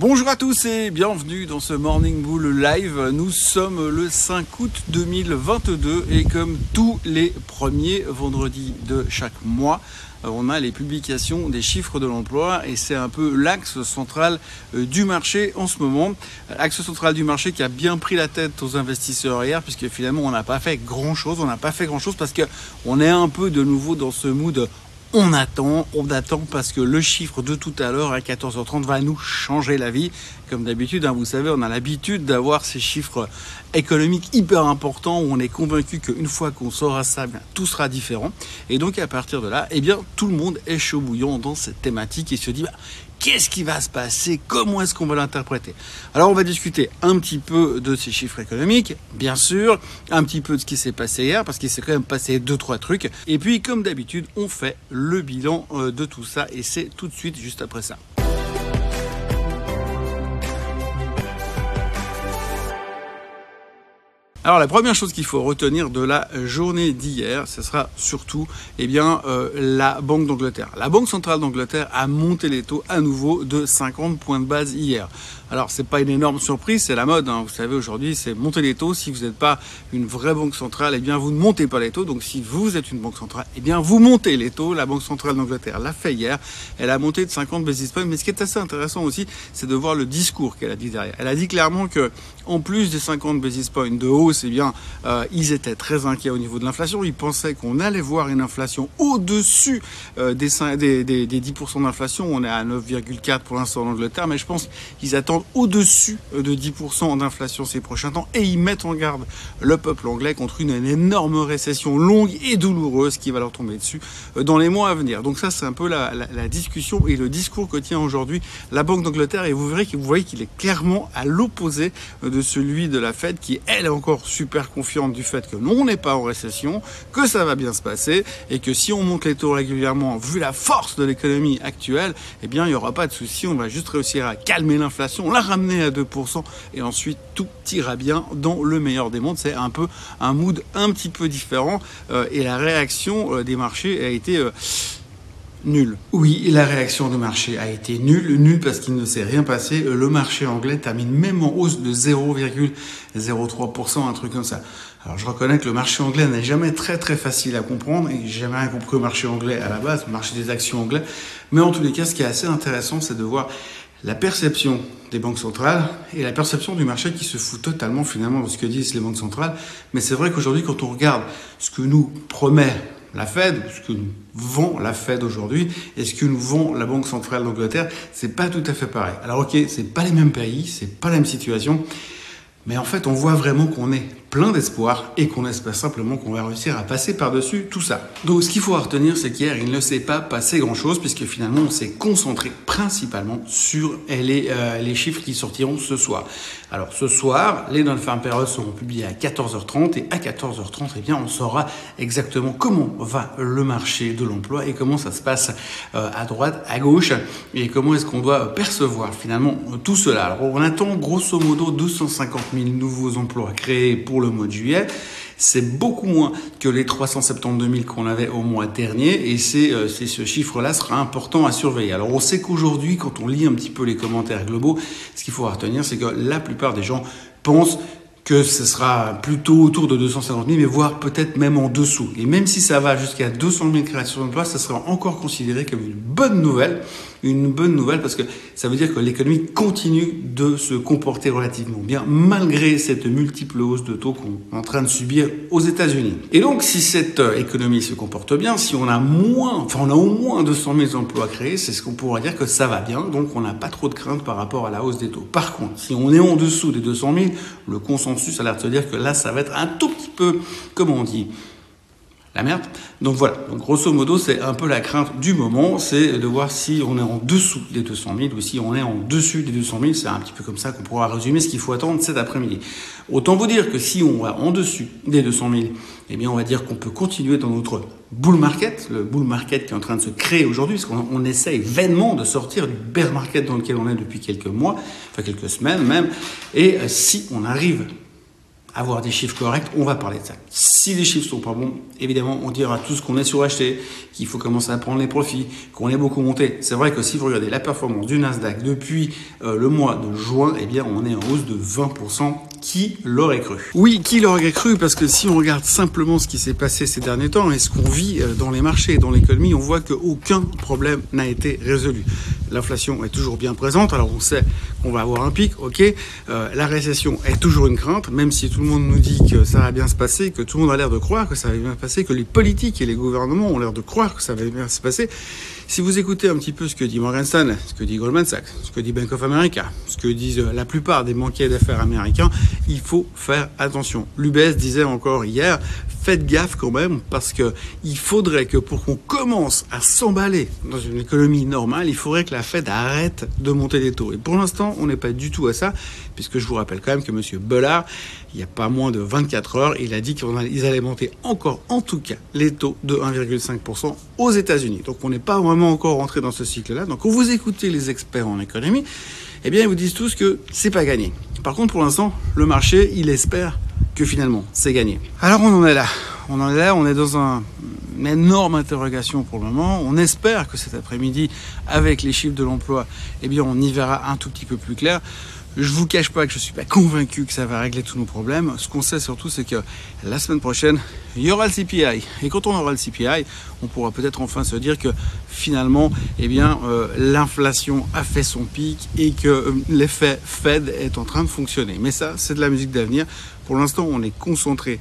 Bonjour à tous et bienvenue dans ce Morning Bull Live. Nous sommes le 5 août 2022 et comme tous les premiers vendredis de chaque mois, euh, on a les publications des chiffres de l'emploi et c'est un peu l'axe central euh, du marché en ce moment. L'axe central du marché qui a bien pris la tête aux investisseurs hier puisque finalement on n'a pas fait grand chose. On n'a pas fait grand chose parce qu'on est un peu de nouveau dans ce mood on attend, on attend parce que le chiffre de tout à l'heure à 14h30 va nous changer la vie. Comme d'habitude, hein, vous savez, on a l'habitude d'avoir ces chiffres économiques hyper importants où on est convaincu qu'une fois qu'on saura ça, tout sera différent. Et donc à partir de là, eh bien, tout le monde est chaud bouillant dans cette thématique et se dit, bah, Qu'est-ce qui va se passer? Comment est-ce qu'on va l'interpréter? Alors on va discuter un petit peu de ces chiffres économiques, bien sûr, un petit peu de ce qui s'est passé hier, parce qu'il s'est quand même passé deux trois trucs. Et puis comme d'habitude, on fait le bilan euh, de tout ça, et c'est tout de suite juste après ça. Alors la première chose qu'il faut retenir de la journée d'hier, ce sera surtout eh euh, la Banque d'Angleterre. La Banque centrale d'Angleterre a monté les taux à nouveau de 50 points de base hier. Alors c'est pas une énorme surprise, c'est la mode. Hein. Vous savez aujourd'hui, c'est monter les taux. Si vous n'êtes pas une vraie banque centrale, eh bien vous ne montez pas les taux. Donc si vous êtes une banque centrale, eh bien vous montez les taux. La Banque centrale d'Angleterre l'a fait hier. Elle a monté de 50 basis points. Mais ce qui est assez intéressant aussi, c'est de voir le discours qu'elle a dit derrière. Elle a dit clairement que en plus des 50 basis points de hausse, eh bien euh, ils étaient très inquiets au niveau de l'inflation. Ils pensaient qu'on allait voir une inflation au-dessus euh, des, des, des, des 10% d'inflation. On est à 9,4 pour l'instant en Angleterre, mais je pense qu'ils attendent au-dessus de 10% d'inflation ces prochains temps et ils mettent en garde le peuple anglais contre une, énorme récession longue et douloureuse qui va leur tomber dessus euh, dans les mois à venir. Donc ça c'est un peu la, la, discussion et le discours que tient aujourd'hui la Banque d'Angleterre et vous verrez que vous voyez qu'il est clairement à l'opposé euh, de celui de la Fed qui elle est encore super confiante du fait que nous on n'est pas en récession, que ça va bien se passer et que si on monte les taux régulièrement vu la force de l'économie actuelle, eh bien il n'y aura pas de souci, on va juste réussir à calmer l'inflation, la ramener à 2% et ensuite tout ira bien dans le meilleur des mondes. C'est un peu un mood un petit peu différent euh, et la réaction euh, des marchés a été euh, nulle. Oui, la réaction du marché a été nulle, nulle parce qu'il ne s'est rien passé. Le marché anglais termine même en hausse de 0,03%, un truc comme ça. Alors je reconnais que le marché anglais n'est jamais très très facile à comprendre et j'ai jamais rien compris au marché anglais à la base, le marché des actions anglais. Mais en tous les cas, ce qui est assez intéressant, c'est de voir la perception des banques centrales et la perception du marché qui se fout totalement finalement de ce que disent les banques centrales. Mais c'est vrai qu'aujourd'hui, quand on regarde ce que nous promet la Fed, ce que nous vend la Fed aujourd'hui et ce que nous vend la Banque centrale d'Angleterre, c'est pas tout à fait pareil. Alors ok, c'est pas les mêmes pays, c'est pas la même situation, mais en fait, on voit vraiment qu'on est plein d'espoir et qu'on espère simplement qu'on va réussir à passer par-dessus tout ça. Donc ce qu'il faut retenir, c'est qu'hier, il ne s'est pas passé grand-chose puisque finalement, on s'est concentré principalement sur les, euh, les chiffres qui sortiront ce soir. Alors ce soir, les non-farm payrolls seront publiés à 14h30 et à 14h30, eh bien, on saura exactement comment va le marché de l'emploi et comment ça se passe euh, à droite, à gauche et comment est-ce qu'on doit percevoir finalement tout cela. Alors on attend grosso modo 250 000 nouveaux emplois créés pour le mois de juillet. C'est beaucoup moins que les 372 000 qu'on avait au mois dernier et c'est euh, ce chiffre-là sera important à surveiller. Alors on sait qu'aujourd'hui, quand on lit un petit peu les commentaires globaux, ce qu'il faut retenir, c'est que la plupart des gens pensent que ce sera plutôt autour de 250 000, mais voire peut-être même en dessous. Et même si ça va jusqu'à 200 000 créations d'emplois, ça sera encore considéré comme une bonne nouvelle une bonne nouvelle parce que ça veut dire que l'économie continue de se comporter relativement bien malgré cette multiple hausse de taux qu'on est en train de subir aux États-Unis. Et donc si cette euh, économie se comporte bien, si on a moins, enfin on a au moins 200 000 emplois créés, c'est ce qu'on pourra dire que ça va bien, donc on n'a pas trop de crainte par rapport à la hausse des taux. Par contre, si on est en dessous des 200 000, le consensus a l'air de se dire que là ça va être un tout petit peu, comment on dit, la merde. Donc voilà, donc grosso modo, c'est un peu la crainte du moment, c'est de voir si on est en dessous des 200 000 ou si on est en dessus des 200 000. C'est un petit peu comme ça qu'on pourra résumer ce qu'il faut attendre cet après-midi. Autant vous dire que si on va en dessus des 200 000, eh bien on va dire qu'on peut continuer dans notre bull market, le bull market qui est en train de se créer aujourd'hui, parce qu'on essaye vainement de sortir du bear market dans lequel on est depuis quelques mois, enfin quelques semaines même. Et euh, si on arrive avoir des chiffres corrects, on va parler de ça. Si les chiffres sont pas bons, évidemment, on dira tous qu'on est suracheté, qu'il faut commencer à prendre les profits, qu'on est beaucoup monté. C'est vrai que si vous regardez la performance du Nasdaq depuis euh, le mois de juin, eh bien, on est en hausse de 20%. Qui l'aurait cru? Oui, qui l'aurait cru? Parce que si on regarde simplement ce qui s'est passé ces derniers temps et ce qu'on vit euh, dans les marchés, dans l'économie, on voit qu'aucun problème n'a été résolu. L'inflation est toujours bien présente, alors on sait qu'on va avoir un pic, ok. Euh, la récession est toujours une crainte, même si tout le monde nous dit que ça va bien se passer, que tout le monde a l'air de croire que ça va bien se passer, que les politiques et les gouvernements ont l'air de croire que ça va bien se passer. Si vous écoutez un petit peu ce que dit Morgan Stanley, ce que dit Goldman Sachs, ce que dit Bank of America, ce que disent la plupart des banquiers d'affaires américains, il faut faire attention. L'UBS disait encore hier, faites gaffe quand même parce que il faudrait que pour qu'on commence à s'emballer dans une économie normale, il faudrait que la Fed arrête de monter les taux. Et pour l'instant, on n'est pas du tout à ça, puisque je vous rappelle quand même que Monsieur Bollard, il n'y a pas moins de 24 heures, il a dit qu'ils allaient monter encore, en tout cas, les taux de 1,5% aux États-Unis. Donc on n'est pas vraiment encore rentré dans ce cycle-là. Donc quand vous écoutez les experts en économie, eh bien ils vous disent tous que c'est pas gagné. Par contre, pour l'instant, le marché, il espère que finalement, c'est gagné. Alors on en est là. On en est là, on est dans un, une énorme interrogation pour le moment. On espère que cet après-midi, avec les chiffres de l'emploi, eh bien, on y verra un tout petit peu plus clair. Je vous cache pas que je suis pas convaincu que ça va régler tous nos problèmes. Ce qu'on sait surtout, c'est que la semaine prochaine, il y aura le CPI. Et quand on aura le CPI, on pourra peut-être enfin se dire que finalement, eh bien, euh, l'inflation a fait son pic et que euh, l'effet Fed est en train de fonctionner. Mais ça, c'est de la musique d'avenir. Pour l'instant, on est concentré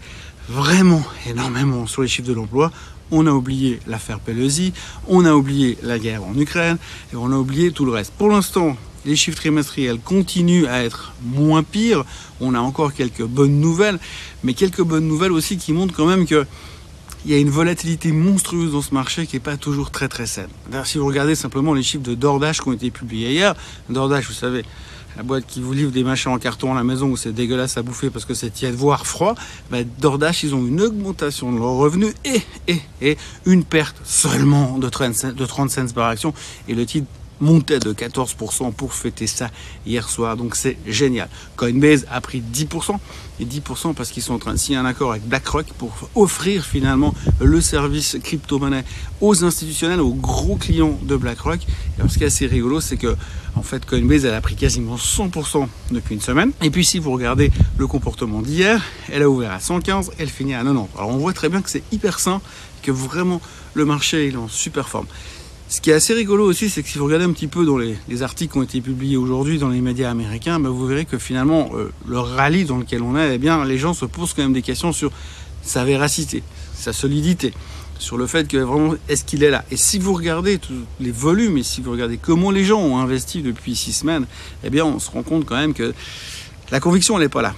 vraiment énormément sur les chiffres de l'emploi. On a oublié l'affaire Pelosi, on a oublié la guerre en Ukraine et on a oublié tout le reste. Pour l'instant, les chiffres trimestriels continuent à être moins pires. On a encore quelques bonnes nouvelles, mais quelques bonnes nouvelles aussi qui montrent quand même que il y a une volatilité monstrueuse dans ce marché qui n'est pas toujours très très saine. Si vous regardez simplement les chiffres de DoorDash qui ont été publiés hier, DoorDash, vous savez, la boîte qui vous livre des machins en carton à la maison où c'est dégueulasse à bouffer parce que c'est tiède, voire froid, bah, DoorDash, ils ont une augmentation de leurs revenus et, et, et une perte seulement de 30 de 30 cents par action. Et le titre montait de 14% pour fêter ça hier soir. Donc c'est génial. Coinbase a pris 10%. Et 10% parce qu'ils sont en train de signer un accord avec BlackRock pour offrir finalement le service crypto-monnaie aux institutionnels, aux gros clients de BlackRock. Et alors ce qui est assez rigolo, c'est que en fait Coinbase elle a pris quasiment 100% depuis une semaine. Et puis si vous regardez le comportement d'hier, elle a ouvert à 115, elle finit à 90. Alors on voit très bien que c'est hyper sain, que vraiment le marché est en super forme. Ce qui est assez rigolo aussi, c'est que si vous regardez un petit peu dans les, les articles qui ont été publiés aujourd'hui dans les médias américains, ben vous verrez que finalement, euh, le rallye dans lequel on est, eh bien, les gens se posent quand même des questions sur sa véracité, sa solidité, sur le fait que vraiment, est-ce qu'il est là? Et si vous regardez tous les volumes et si vous regardez comment les gens ont investi depuis six semaines, eh bien, on se rend compte quand même que la conviction, elle n'est pas là.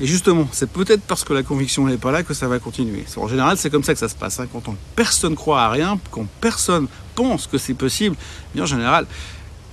Et justement, c'est peut-être parce que la conviction n'est pas là que ça va continuer. En général, c'est comme ça que ça se passe. Hein. Quand on, personne croit à rien, quand personne pense que c'est possible, bien en général,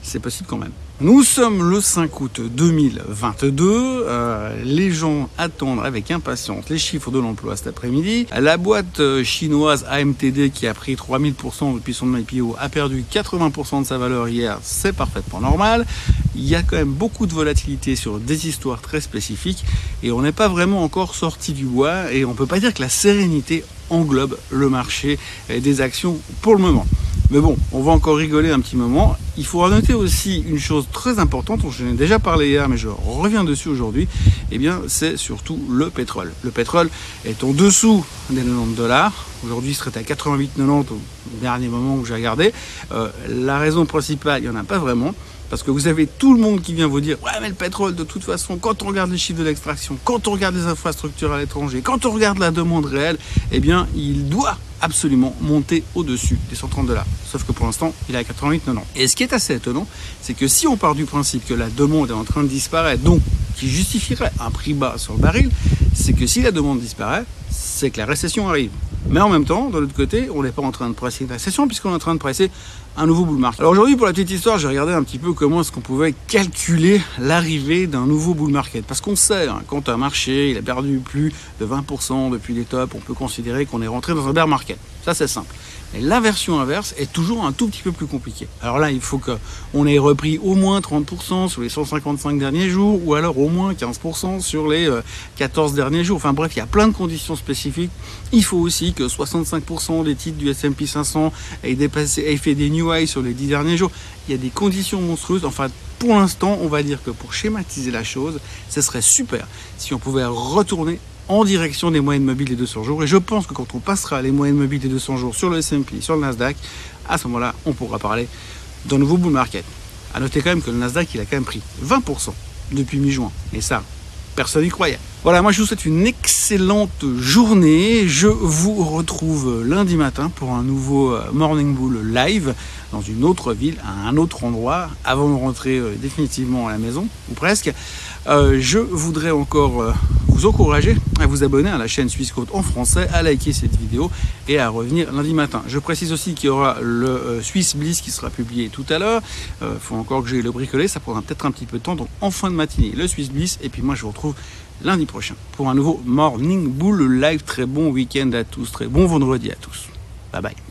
c'est possible quand même. Nous sommes le 5 août 2022. Euh, les gens attendent avec impatience les chiffres de l'emploi cet après-midi. La boîte euh, chinoise AMTD qui a pris 3000% depuis son IPO a perdu 80% de sa valeur hier. C'est parfaitement normal. Il y a quand même beaucoup de volatilité sur des histoires très spécifiques et on n'est pas vraiment encore sorti du bois et on peut pas dire que la sérénité englobe le marché des actions pour le moment. Mais bon, on va encore rigoler un petit moment. Il faudra noter aussi une chose très importante, dont je n'ai déjà parlé hier, mais je reviens dessus aujourd'hui. Eh bien, c'est surtout le pétrole. Le pétrole est en dessous des 90 dollars. Aujourd'hui, il serait à 88,90 au dernier moment où j'ai regardé. Euh, la raison principale, il n'y en a pas vraiment. Parce que vous avez tout le monde qui vient vous dire Ouais, mais le pétrole, de toute façon, quand on regarde les chiffres de l'extraction, quand on regarde les infrastructures à l'étranger, quand on regarde la demande réelle, eh bien, il doit absolument monter au-dessus des 130 dollars. Sauf que pour l'instant, il est à 88,90. Et ce qui est assez étonnant, c'est que si on part du principe que la demande est en train de disparaître, donc qui justifierait un prix bas sur le baril, c'est que si la demande disparaît, c'est que la récession arrive. Mais en même temps, de l'autre côté, on n'est pas en train de presser une récession puisqu'on est en train de presser un nouveau bull market. Alors aujourd'hui, pour la petite histoire, j'ai regardé un petit peu comment est-ce qu'on pouvait calculer l'arrivée d'un nouveau bull market. Parce qu'on sait, hein, quand un marché il a perdu plus de 20% depuis les tops, on peut considérer qu'on est rentré dans un bear market. Ça, c'est simple. Mais l'inversion inverse est toujours un tout petit peu plus compliquée. Alors là, il faut qu'on ait repris au moins 30% sur les 155 derniers jours, ou alors au moins 15% sur les 14 euh, derniers jours. Enfin bref, il y a plein de conditions spécifiques. Il faut aussi que 65% des titres du S&P 500 aient, dépassé, aient fait des new sur les 10 derniers jours. Il y a des conditions monstrueuses. Enfin, pour l'instant, on va dire que pour schématiser la chose, ce serait super si on pouvait retourner en direction des moyennes mobiles des 200 jours. Et je pense que quand on passera les moyennes mobiles des 200 jours sur le S&P, sur le Nasdaq, à ce moment-là, on pourra parler d'un nouveau bull market. À noter quand même que le Nasdaq, il a quand même pris 20% depuis mi-juin. Et ça, personne n'y croyait. Voilà, moi je vous souhaite une excellente journée. Je vous retrouve lundi matin pour un nouveau euh, Morning Bull live dans une autre ville, à un autre endroit, avant de rentrer euh, définitivement à la maison, ou presque. Euh, je voudrais encore vous encourager à vous abonner à la chaîne Suisse Côte en français, à liker cette vidéo et à revenir lundi matin. Je précise aussi qu'il y aura le Swiss Bliss qui sera publié tout à l'heure. Il faut encore que j'ai le bricolé, ça prendra peut-être un petit peu de temps. Donc en fin de matinée, le Swiss Bliss. Et puis moi je vous retrouve lundi prochain pour un nouveau Morning Bull Live. Très bon week-end à tous, très bon vendredi à tous. Bye bye.